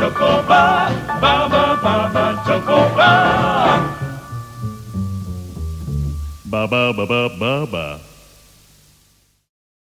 Chocoba, ba ba ba ba, Chocoba. Ba ba ba ba ba ba.